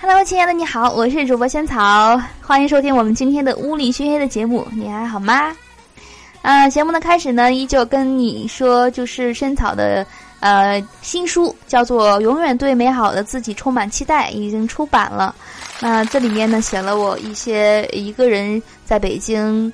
Hello，亲爱的，你好，我是主播仙草，欢迎收听我们今天的屋里熏黑的节目，你还好吗？啊，节目的开始呢，依旧跟你说，就是仙草的呃新书叫做《永远对美好的自己充满期待》，已经出版了。那这里面呢，写了我一些一个人在北京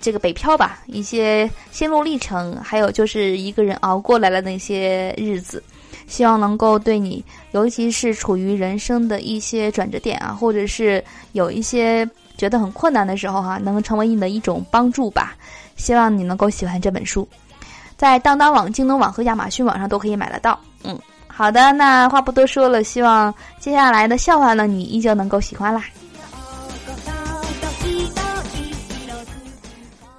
这个北漂吧，一些心路历程，还有就是一个人熬过来的那些日子。希望能够对你，尤其是处于人生的一些转折点啊，或者是有一些觉得很困难的时候哈，能成为你的一种帮助吧。希望你能够喜欢这本书，在当当网、京东网和亚马逊网上都可以买得到。嗯，好的，那话不多说了，希望接下来的笑话呢，你依旧能够喜欢啦。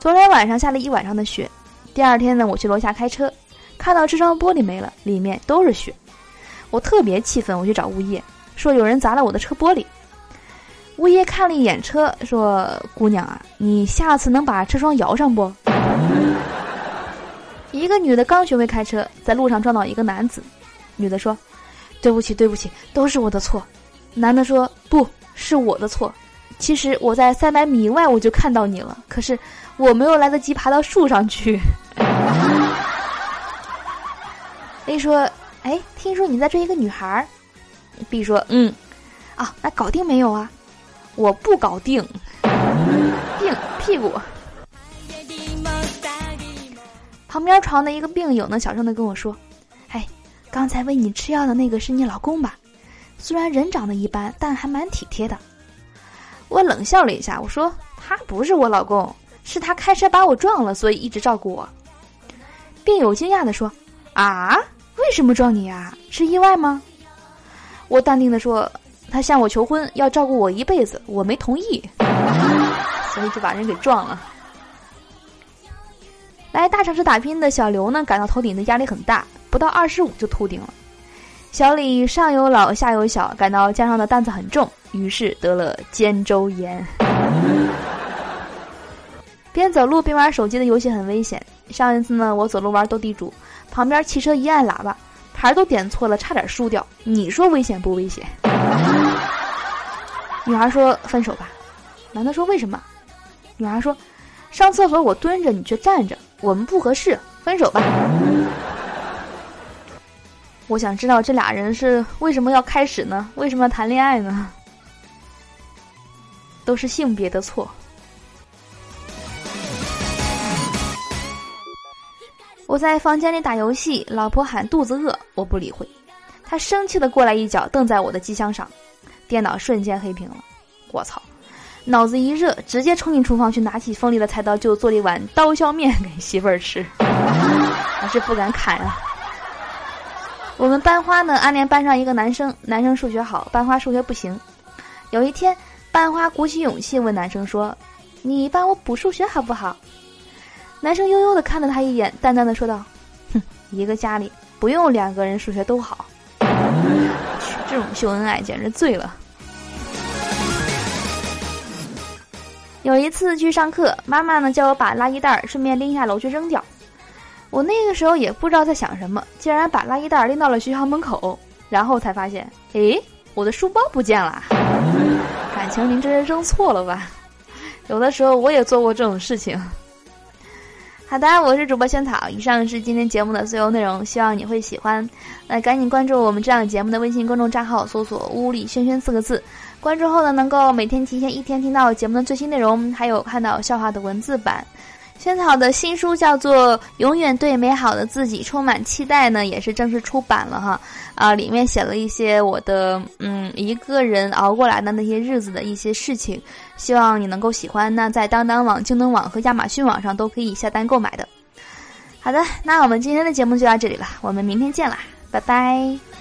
昨天晚上下了一晚上的雪，第二天呢，我去楼下开车。看到车窗玻璃没了，里面都是雪，我特别气愤。我去找物业，说有人砸了我的车玻璃。物业看了一眼车，说：“姑娘啊，你下次能把车窗摇上不？” 一个女的刚学会开车，在路上撞到一个男子，女的说：“对不起，对不起，都是我的错。”男的说：“不是我的错，其实我在三百米外我就看到你了，可是我没有来得及爬到树上去。” A 说：“哎，听说你在追一个女孩儿。”B 说：“嗯，啊，那搞定没有啊？我不搞定，定屁股。”旁边床的一个病友呢，小声的跟我说：“哎，刚才喂你吃药的那个是你老公吧？虽然人长得一般，但还蛮体贴的。”我冷笑了一下，我说：“他不是我老公，是他开车把我撞了，所以一直照顾我。”病友惊讶的说：“啊？”为什么撞你呀？是意外吗？我淡定的说：“他向我求婚，要照顾我一辈子，我没同意，所以就把人给撞了。”来大城市打拼的小刘呢，感到头顶的压力很大，不到二十五就秃顶了。小李上有老下有小，感到肩上的担子很重，于是得了肩周炎。边走路边玩手机的游戏很危险。上一次呢，我走路玩斗地主。旁边汽车一按喇叭，牌都点错了，差点输掉。你说危险不危险？女孩说分手吧。男的说为什么？女孩说上厕所我蹲着，你却站着，我们不合适，分手吧。我想知道这俩人是为什么要开始呢？为什么要谈恋爱呢？都是性别的错。我在房间里打游戏，老婆喊肚子饿，我不理会。她生气的过来一脚蹬在我的机箱上，电脑瞬间黑屏了。我操！脑子一热，直接冲进厨房去，拿起锋利的菜刀就做了一碗刀削面给媳妇儿吃。还是不敢砍啊！我们班花呢，暗恋班上一个男生，男生数学好，班花数学不行。有一天，班花鼓起勇气问男生说：“你帮我补数学好不好？”男生悠悠的看了他一眼，淡淡的说道：“哼，一个家里不用两个人数学都好。这种秀恩爱简直醉了。”有一次去上课，妈妈呢叫我把垃圾袋顺便拎下楼去扔掉。我那个时候也不知道在想什么，竟然把垃圾袋拎到了学校门口，然后才发现，诶，我的书包不见了。感情您这是扔错了吧？有的时候我也做过这种事情。好的，我是主播萱草。以上是今天节目的所有内容，希望你会喜欢。那赶紧关注我们这档节目的微信公众账号，搜索“屋里轩轩”四个字。关注后呢，能够每天提前一天听到节目的最新内容，还有看到笑话的文字版。萱草的新书叫做《永远对美好的自己充满期待》呢，也是正式出版了哈。啊，里面写了一些我的嗯一个人熬过来的那些日子的一些事情，希望你能够喜欢。那在当当网、京东网和亚马逊网上都可以下单购买的。好的，那我们今天的节目就到这里了，我们明天见啦，拜拜。